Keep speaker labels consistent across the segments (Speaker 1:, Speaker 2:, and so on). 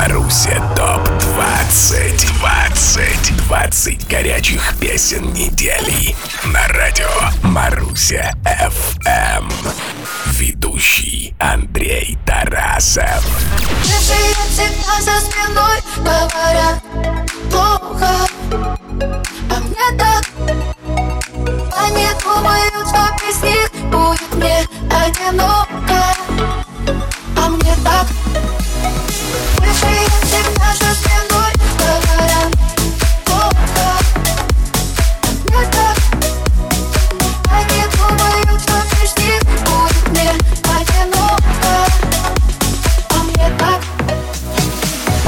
Speaker 1: Маруся ТОП-20 20 20 горячих песен недели. На радио Маруся FM Ведущий Андрей Тарасов.
Speaker 2: Чужие всегда за спиной говорят плохо. А мне так. Они думают, что без них будет мне одиноко. А мне так Бывшие всегда за спиной говорят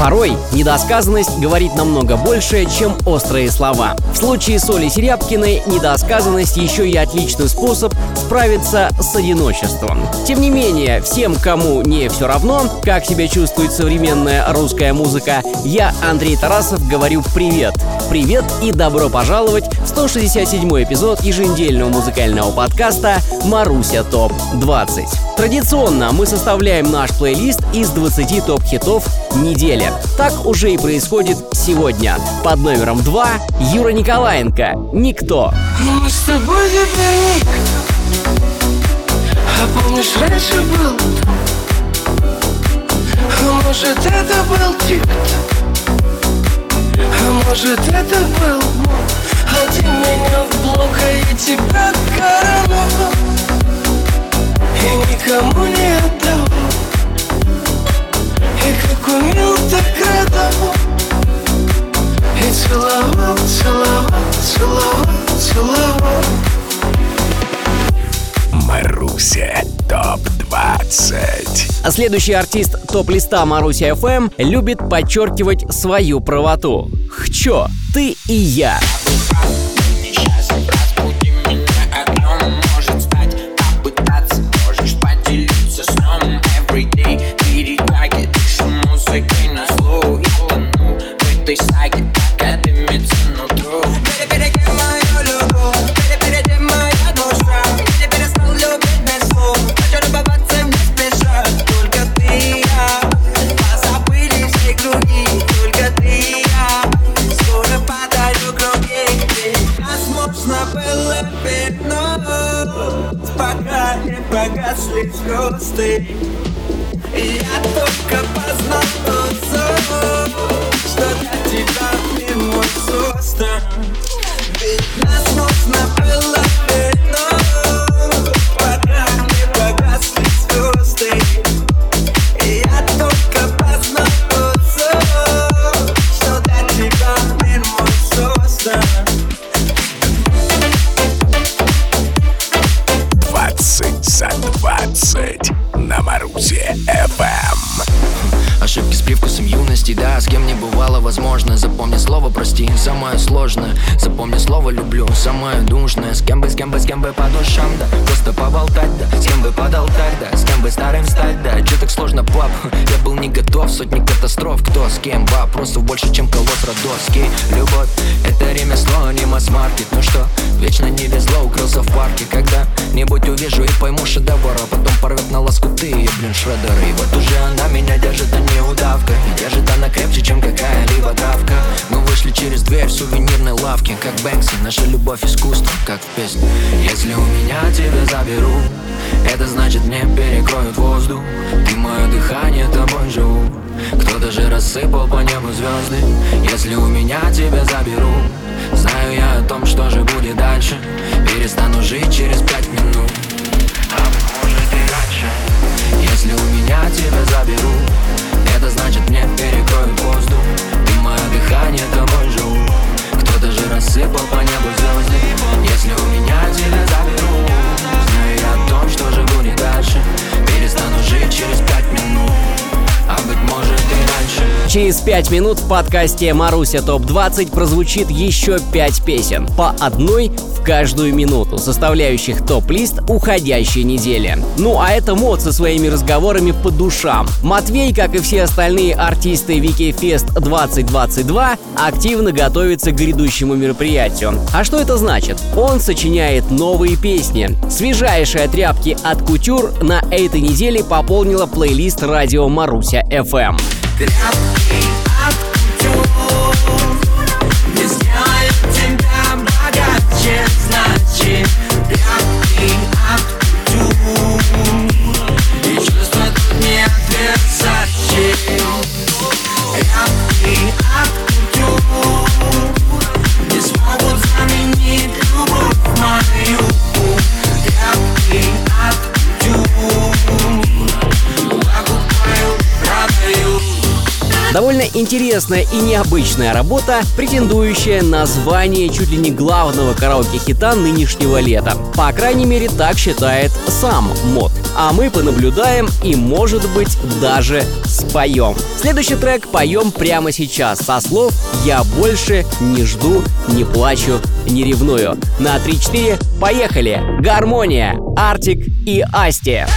Speaker 3: Порой недосказанность говорит намного больше, чем острые слова. В случае с Олей Серябкиной недосказанность еще и отличный способ справиться с одиночеством. Тем не менее, всем, кому не все равно, как себя чувствует современная русская музыка, я, Андрей Тарасов, говорю привет. Привет и добро пожаловать в 167 эпизод еженедельного музыкального подкаста «Маруся ТОП-20». Традиционно мы составляем наш плейлист из 20 топ-хитов недели. Так уже и происходит сегодня. Под номером 2 Юра Николаенко «Никто».
Speaker 4: Мы с тобой теперь А помнишь, раньше был А может, это был тик-то А может, это был мог А ты меня в блок, а я тебя коронавал И никому не отдал И как умел, так радовал И целовал, целовал, целовал, целовал.
Speaker 1: Маруся ТОП-20
Speaker 3: А следующий артист топ-листа Маруся FM любит подчеркивать свою правоту. Хчо, ты и я.
Speaker 5: С кем не бывало возможно Запомни слово прости, самое сложное. Запомни слово люблю, самое душное С кем бы, с кем бы, с кем бы по душам, да. Просто поболтать, да, с кем бы подал так, да. С кем бы старым стать, да, че так сложно, пап? Я был не готов, сотни катастроф. Кто с кем, вопросов больше, чем колосс родовский Любовь, это ремесло, не масс-маркет Ну что, вечно не везло, укрылся в парке. Когда-нибудь увижу и пойму шедевр А потом порвет на лоскуты, блин, шредер И вот уже она меня держит, а не удавка. И держит она крепче, чем какая-либо травка. Мы вышли через дверь в сувенирной лавке Как Бэнкси, наша любовь искусство, как в песне Если у меня тебя заберу Это значит мне перекроют воздух. Ты мое дыхание, тобой живу. Кто-то же рассыпал по небу звезды. Если у меня тебя заберу Знаю я о том, что же будет дальше. Перестану жить через пять минут. А может и раньше. Если у меня тебя заберу Это значит мне перекроют воздух. Ты мое дыхание, тобой живу. Кто-то же рассыпал по небу звезды. Если у меня тебя заберу Знаю я о том, что же будет дальше. Перестану жить через пять минут А быть может и раньше
Speaker 3: Через 5 минут в подкасте Маруся ТОП-20 прозвучит еще 5 песен, по одной в каждую минуту, составляющих топ-лист уходящей недели. Ну а это мод со своими разговорами по душам. Матвей, как и все остальные артисты Вики Фест 2022, активно готовится к грядущему мероприятию. А что это значит? Он сочиняет новые песни. Свежайшая тряпки от Кутюр на этой неделе пополнила плейлист радио Маруся FM.
Speaker 6: Тряпки
Speaker 3: Довольно интересная и необычная работа, претендующая на звание чуть ли не главного караоке-хита нынешнего лета. По крайней мере, так считает сам мод. А мы понаблюдаем и, может быть, даже споем. Следующий трек поем прямо сейчас со слов «Я больше не жду, не плачу, не ревную». На 3-4 поехали! Гармония, Артик и Асти.
Speaker 7: Я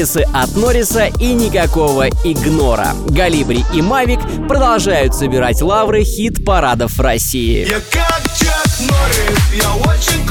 Speaker 1: ТОП-20
Speaker 3: Сторисы от Норриса и никакого игнора. Галибри и Мавик продолжают собирать лавры хит-парадов России.
Speaker 8: Я как Чак Норрис, я очень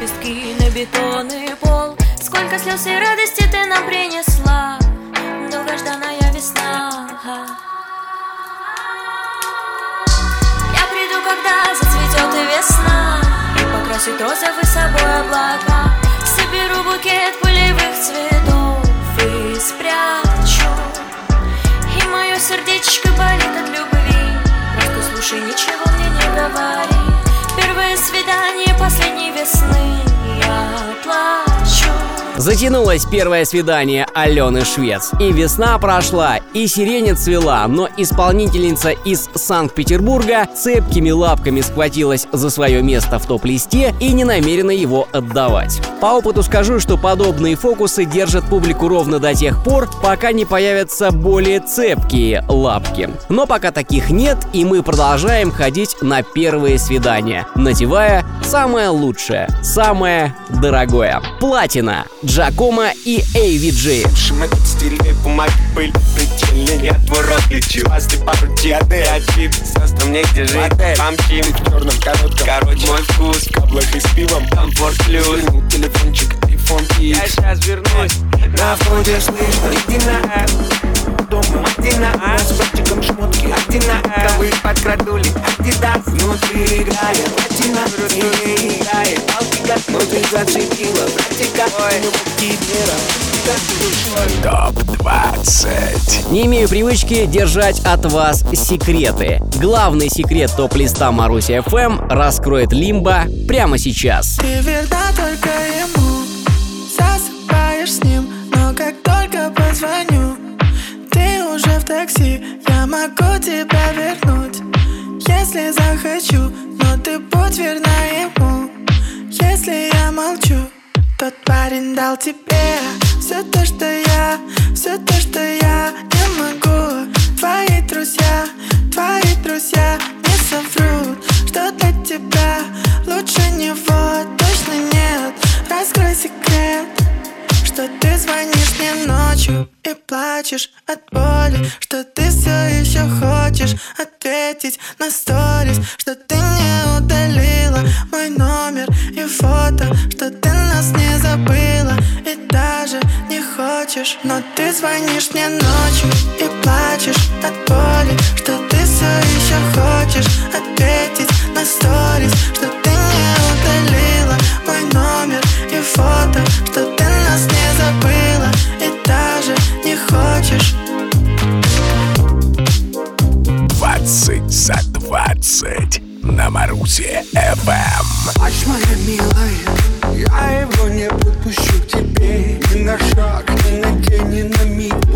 Speaker 7: лепестки на бетонный пол. Сколько слез и радости ты нам принесла. Долгожданная весна. Я приду, когда зацветет и весна. И покрасит розовый собой облака. Соберу букет полевых цветов И спрячу. И мое сердечко болит от любви. Просто слушай, ничего мне не говори Первое свидание последней весны. Я плачу
Speaker 3: Затянулось первое свидание Алены Швец. И весна прошла, и сирень цвела, но исполнительница из Санкт-Петербурга цепкими лапками схватилась за свое место в топ-листе и не намерена его отдавать. По опыту скажу, что подобные фокусы держат публику ровно до тех пор, пока не появятся более цепкие лапки. Но пока таких нет, и мы продолжаем ходить на первые свидания, надевая самое лучшее, самое дорогое. Платина, Джакома и AVG.
Speaker 9: Коротком. Короче, мой вкус каблах и с пивом. Комфорт плюс телефончик, X. Я сейчас вернусь. На входе слышно Иди на Дома Мадина С братчиком шмотки Одинаковые подкрадули Адидас Внутри играет Платина И играет. Балтика Внутри зацепила Братика Кипера
Speaker 1: ТОП-20
Speaker 3: Не имею привычки держать от вас секреты. Главный секрет топ-листа Маруси ФМ раскроет Лимба прямо сейчас.
Speaker 10: Ты верна только ему. Засыпаешь с ним Но как только Ты в такси Я могу тебя вернуть Если захочу Но ты будь верна ему. Если я молчу Тот парень дал тебе Все то, что я Все то, что я не могу. Твои друзья Твои друзья не соврут Что для тебя лучше него точно нет
Speaker 11: звонишь мне ночью и плачешь от боли Что ты все еще хочешь ответить на сторис Что ты не удалила мой номер и фото Что ты нас не забыла и даже не хочешь. Но ты звонишь мне ночью и плачешь от боли Что ты все еще хочешь ответить на сторис Что
Speaker 1: 20 на Марусе FM.
Speaker 12: Плачь, моя милая, я его не подпущу к тебе Ни на шаг, ни на день, ни на миг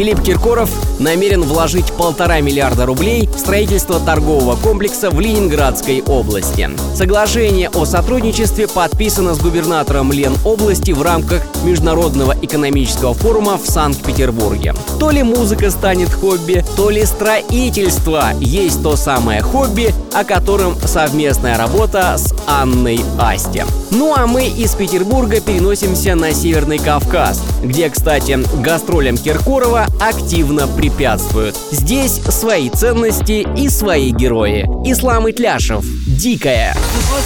Speaker 3: Филипп Киркоров намерен вложить полтора миллиарда рублей в строительство торгового комплекса в Ленинградской области. Соглашение о сотрудничестве подписано с губернатором Ленобласти в рамках Международного экономического форума в Санкт-Петербурге. То ли музыка станет хобби, то ли строительство есть то самое хобби, о котором совместная работа с Анной Асти. Ну а мы из Петербурга переносимся на Северный Кавказ, где, кстати, гастролям Киркорова активно препятствуют. Здесь свои ценности и свои герои. Ислам Итляшев. Дикая.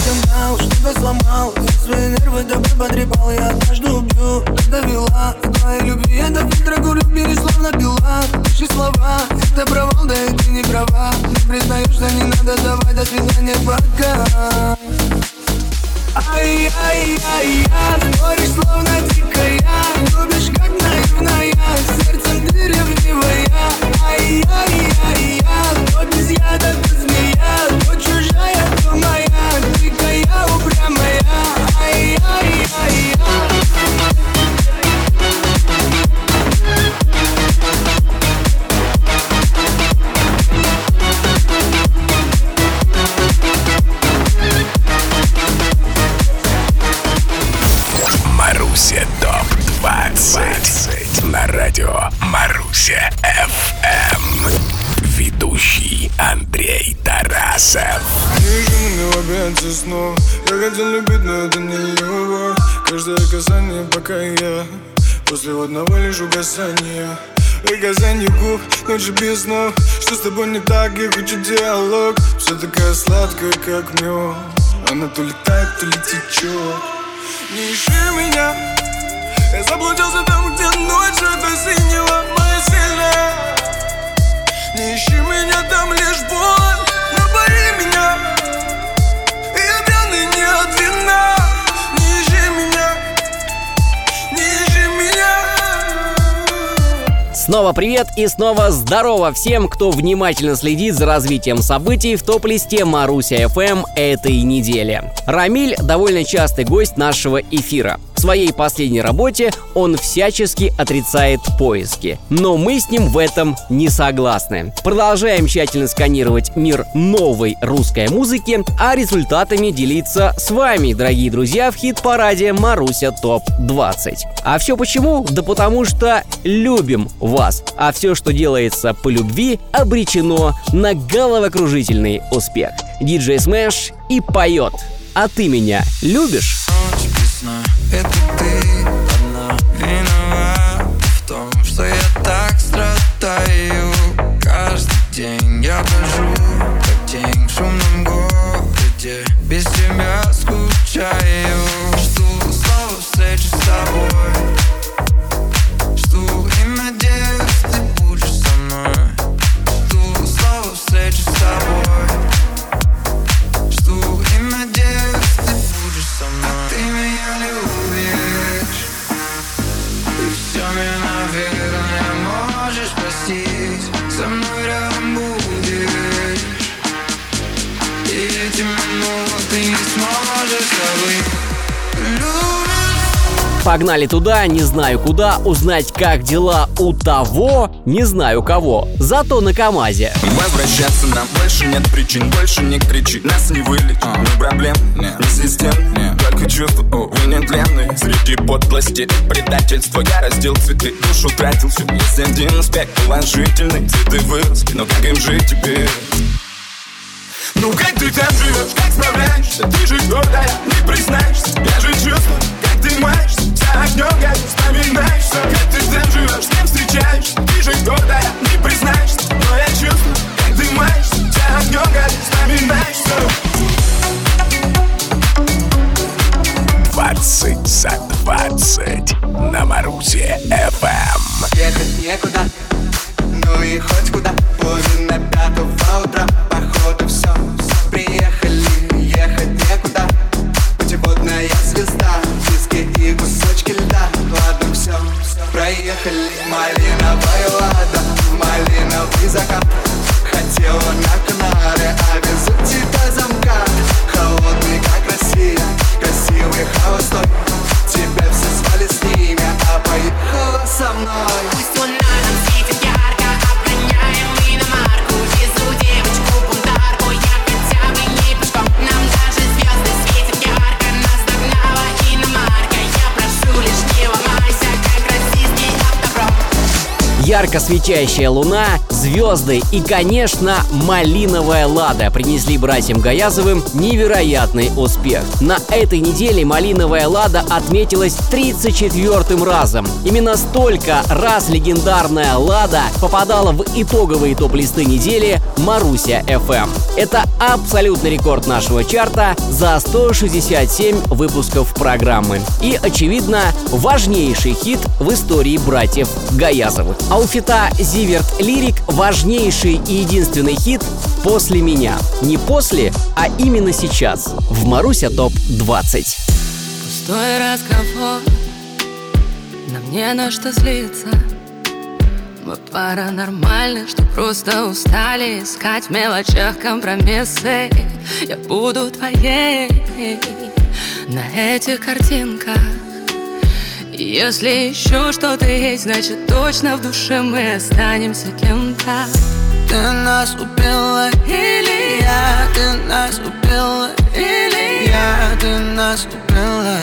Speaker 11: скандал, что-то сломал Свои нервы тобой потрепал Я однажды убью, когда вела Твоей любви это фильтр курю словно пила Пиши слова, это провал, да и ты Ай-яй-яй-я, говоришь словно дикая Сердцем ты ревнивая Ай-яй-яй-я, но без яда ты змея
Speaker 13: лишь угасания Приказание губ, ночи без снов Что с тобой не так, я хочу диалог. Все такая сладкая, как мед Она то летает, то ли течет Не ищи меня. Я заблудился
Speaker 3: Снова привет и снова здорово всем, кто внимательно следит за развитием событий в топ-листе Маруся FM этой недели. Рамиль довольно частый гость нашего эфира. Своей последней работе он всячески отрицает поиски. Но мы с ним в этом не согласны. Продолжаем тщательно сканировать мир новой русской музыки, а результатами делиться с вами, дорогие друзья, в хит-параде Маруся ТОП 20. А все почему? Да потому что любим вас. А все, что делается по любви, обречено на головокружительный успех. Диджей Смэш и поет. А ты меня любишь?
Speaker 14: Ночь весна, это
Speaker 3: Погнали туда, не знаю куда, узнать, как дела у того, не знаю кого, зато на КамАЗе.
Speaker 14: Возвращаться нам больше нет причин, больше не кричи, нас не вылечит, а. ни проблем, нет, ни систем, нет, только чувства, увы, нетленные. Среди подлости предательства я раздел цветы, душу тратил все, есть один аспект положительный, цветы выросли, но как им жить теперь? Ну как ты там живешь, как справляешься Ты же гордая, не признаешься Я же чувствую, ты маешься За огнем, как вспоминаешься Как ты там живешь, с кем встречаешься Ты же гордая, не признаешься
Speaker 15: Ярко
Speaker 3: светящая луна, звезды и, конечно, малиновая лада принесли братьям Гаязовым невероятный успех. На этой неделе малиновая лада отметилась 34-м разом. Именно столько раз легендарная лада попадала в итоговые топ-листы недели Маруся FM. Это абсолютный рекорд нашего чарта за 167 выпусков программы. И, очевидно, важнейший хит в истории братьев Гаязовых. А у фита Зиверт Лирик важнейший и единственный хит «После меня». Не после, а именно сейчас. В Маруся ТОП-20.
Speaker 16: Пустой разговор. Нам не на что злиться Мы пара нормальных, что просто устали Искать в мелочах компромиссы. Я буду твоей. На этих картинках Если еще что-то есть, значит точно в душе мы останемся кем-то.
Speaker 11: Ты нас убила или я? Ты нас убила или я? Ты нас убила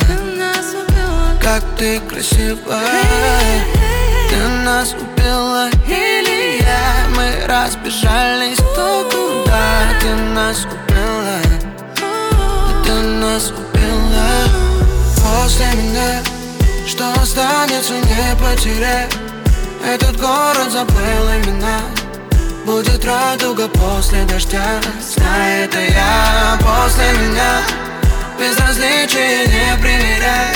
Speaker 11: Как ты красива. Ты нас убила или я? Мы разбежались кто куда? Ты нас убила Ты нас убила После меня Что останется не потерять Этот город забыл имена. Будет радуга после дождя. Знай, это я после меня. Безразличие не примеряй.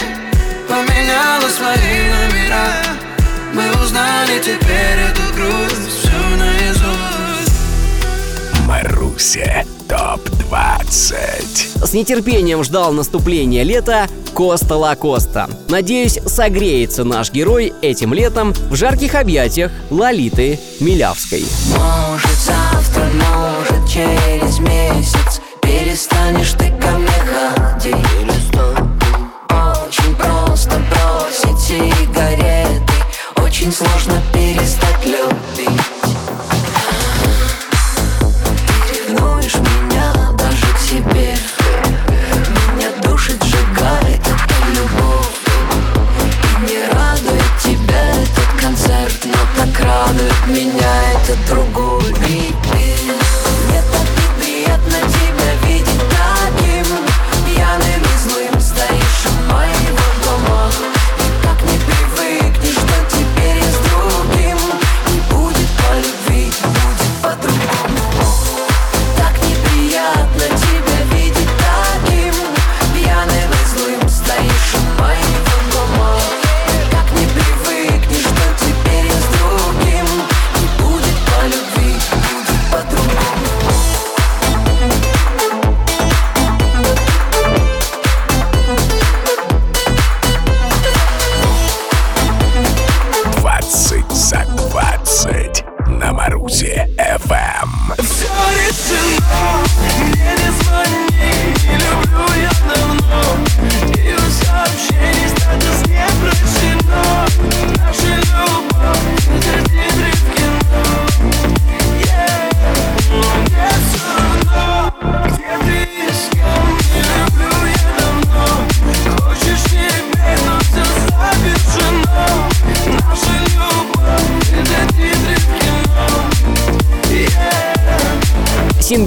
Speaker 11: Поменяла свои номера. Мы узнали теперь эту грусть Всю наизусть.
Speaker 1: Маруся ТОП-20
Speaker 3: С нетерпением ждал наступления лета Коста Лакоста. Надеюсь, согреется наш герой этим летом в жарких объятиях Лолиты Милявской.
Speaker 5: Может завтра, может через месяц Перестанешь ты ко мне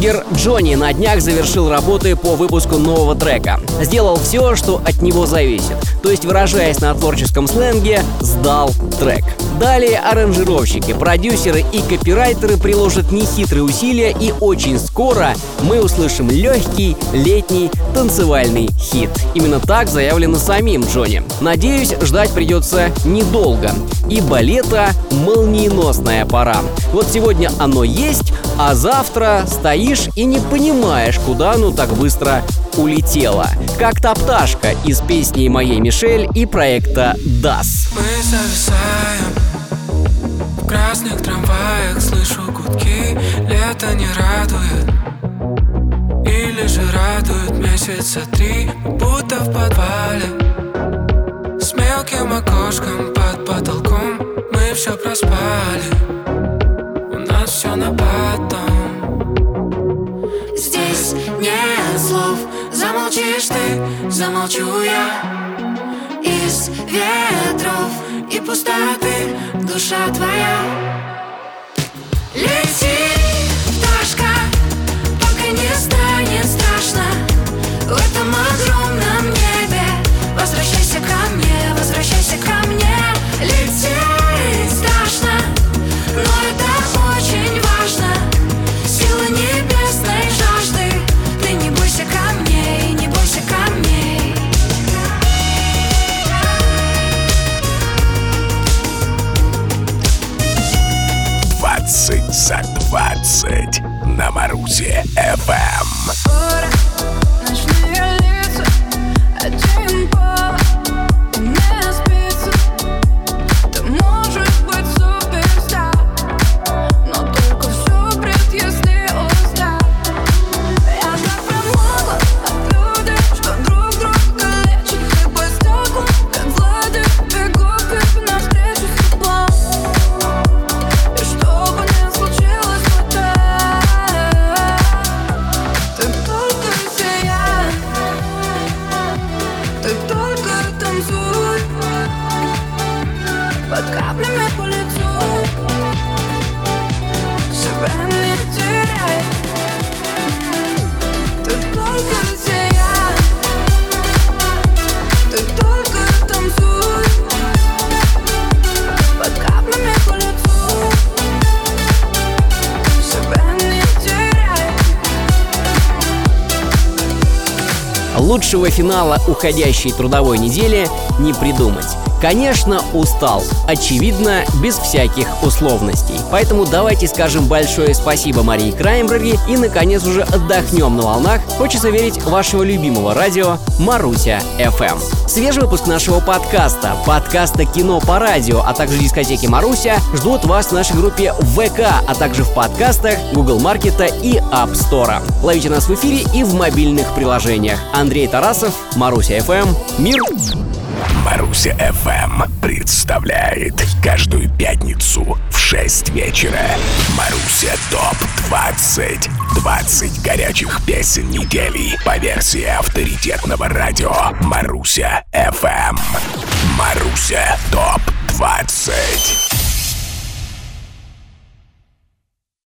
Speaker 3: Сингер Джонни на днях завершил работы по выпуску нового трека. Сделал все, что от него зависит. То есть, выражаясь на творческом сленге, сдал трек. Далее аранжировщики, продюсеры и копирайтеры приложат нехитрые усилия и очень скоро мы услышим легкий летний танцевальный хит. Именно так заявлено самим Джонни. Надеюсь, ждать придется недолго, ибо лето — молниеносная пора. Вот сегодня оно есть, а завтра стоишь и не понимаешь, куда оно так быстро улетело. Как та пташка из песни моей Мишель и проекта DAS.
Speaker 17: Мы зависаем красных трамваях Слышу гудки, лето не радует Или же радует месяца три Будто в подвале С мелким окошком под потолком. Мы все проспали У нас все на потом.
Speaker 7: Здесь нет слов Замолчишь ты, замолчу я. Из ветров и пустоты Душа твоя. Лети,
Speaker 3: Лучшего финала уходящей трудовой недели не придумать. Конечно, устал. Очевидно, без всяких условностей. Поэтому давайте скажем большое спасибо Марии Краймбрери и, наконец, уже отдохнем на волнах. Хочется верить вашего любимого радио Маруся FM. Свежий выпуск нашего подкаста, подкаста «Кино по радио», а также дискотеки Маруся ждут вас в нашей группе ВК, а также в подкастах Google Маркета и App Store. Ловите нас в эфире и в мобильных приложениях. Андрей Тарасов, Маруся FM. Мир!
Speaker 1: Маруся FM представляет каждую пятницу в 6 вечера. Маруся ТОП 20 20 горячих песен недели по версии авторитетного радио Маруся FM Маруся ТОП 20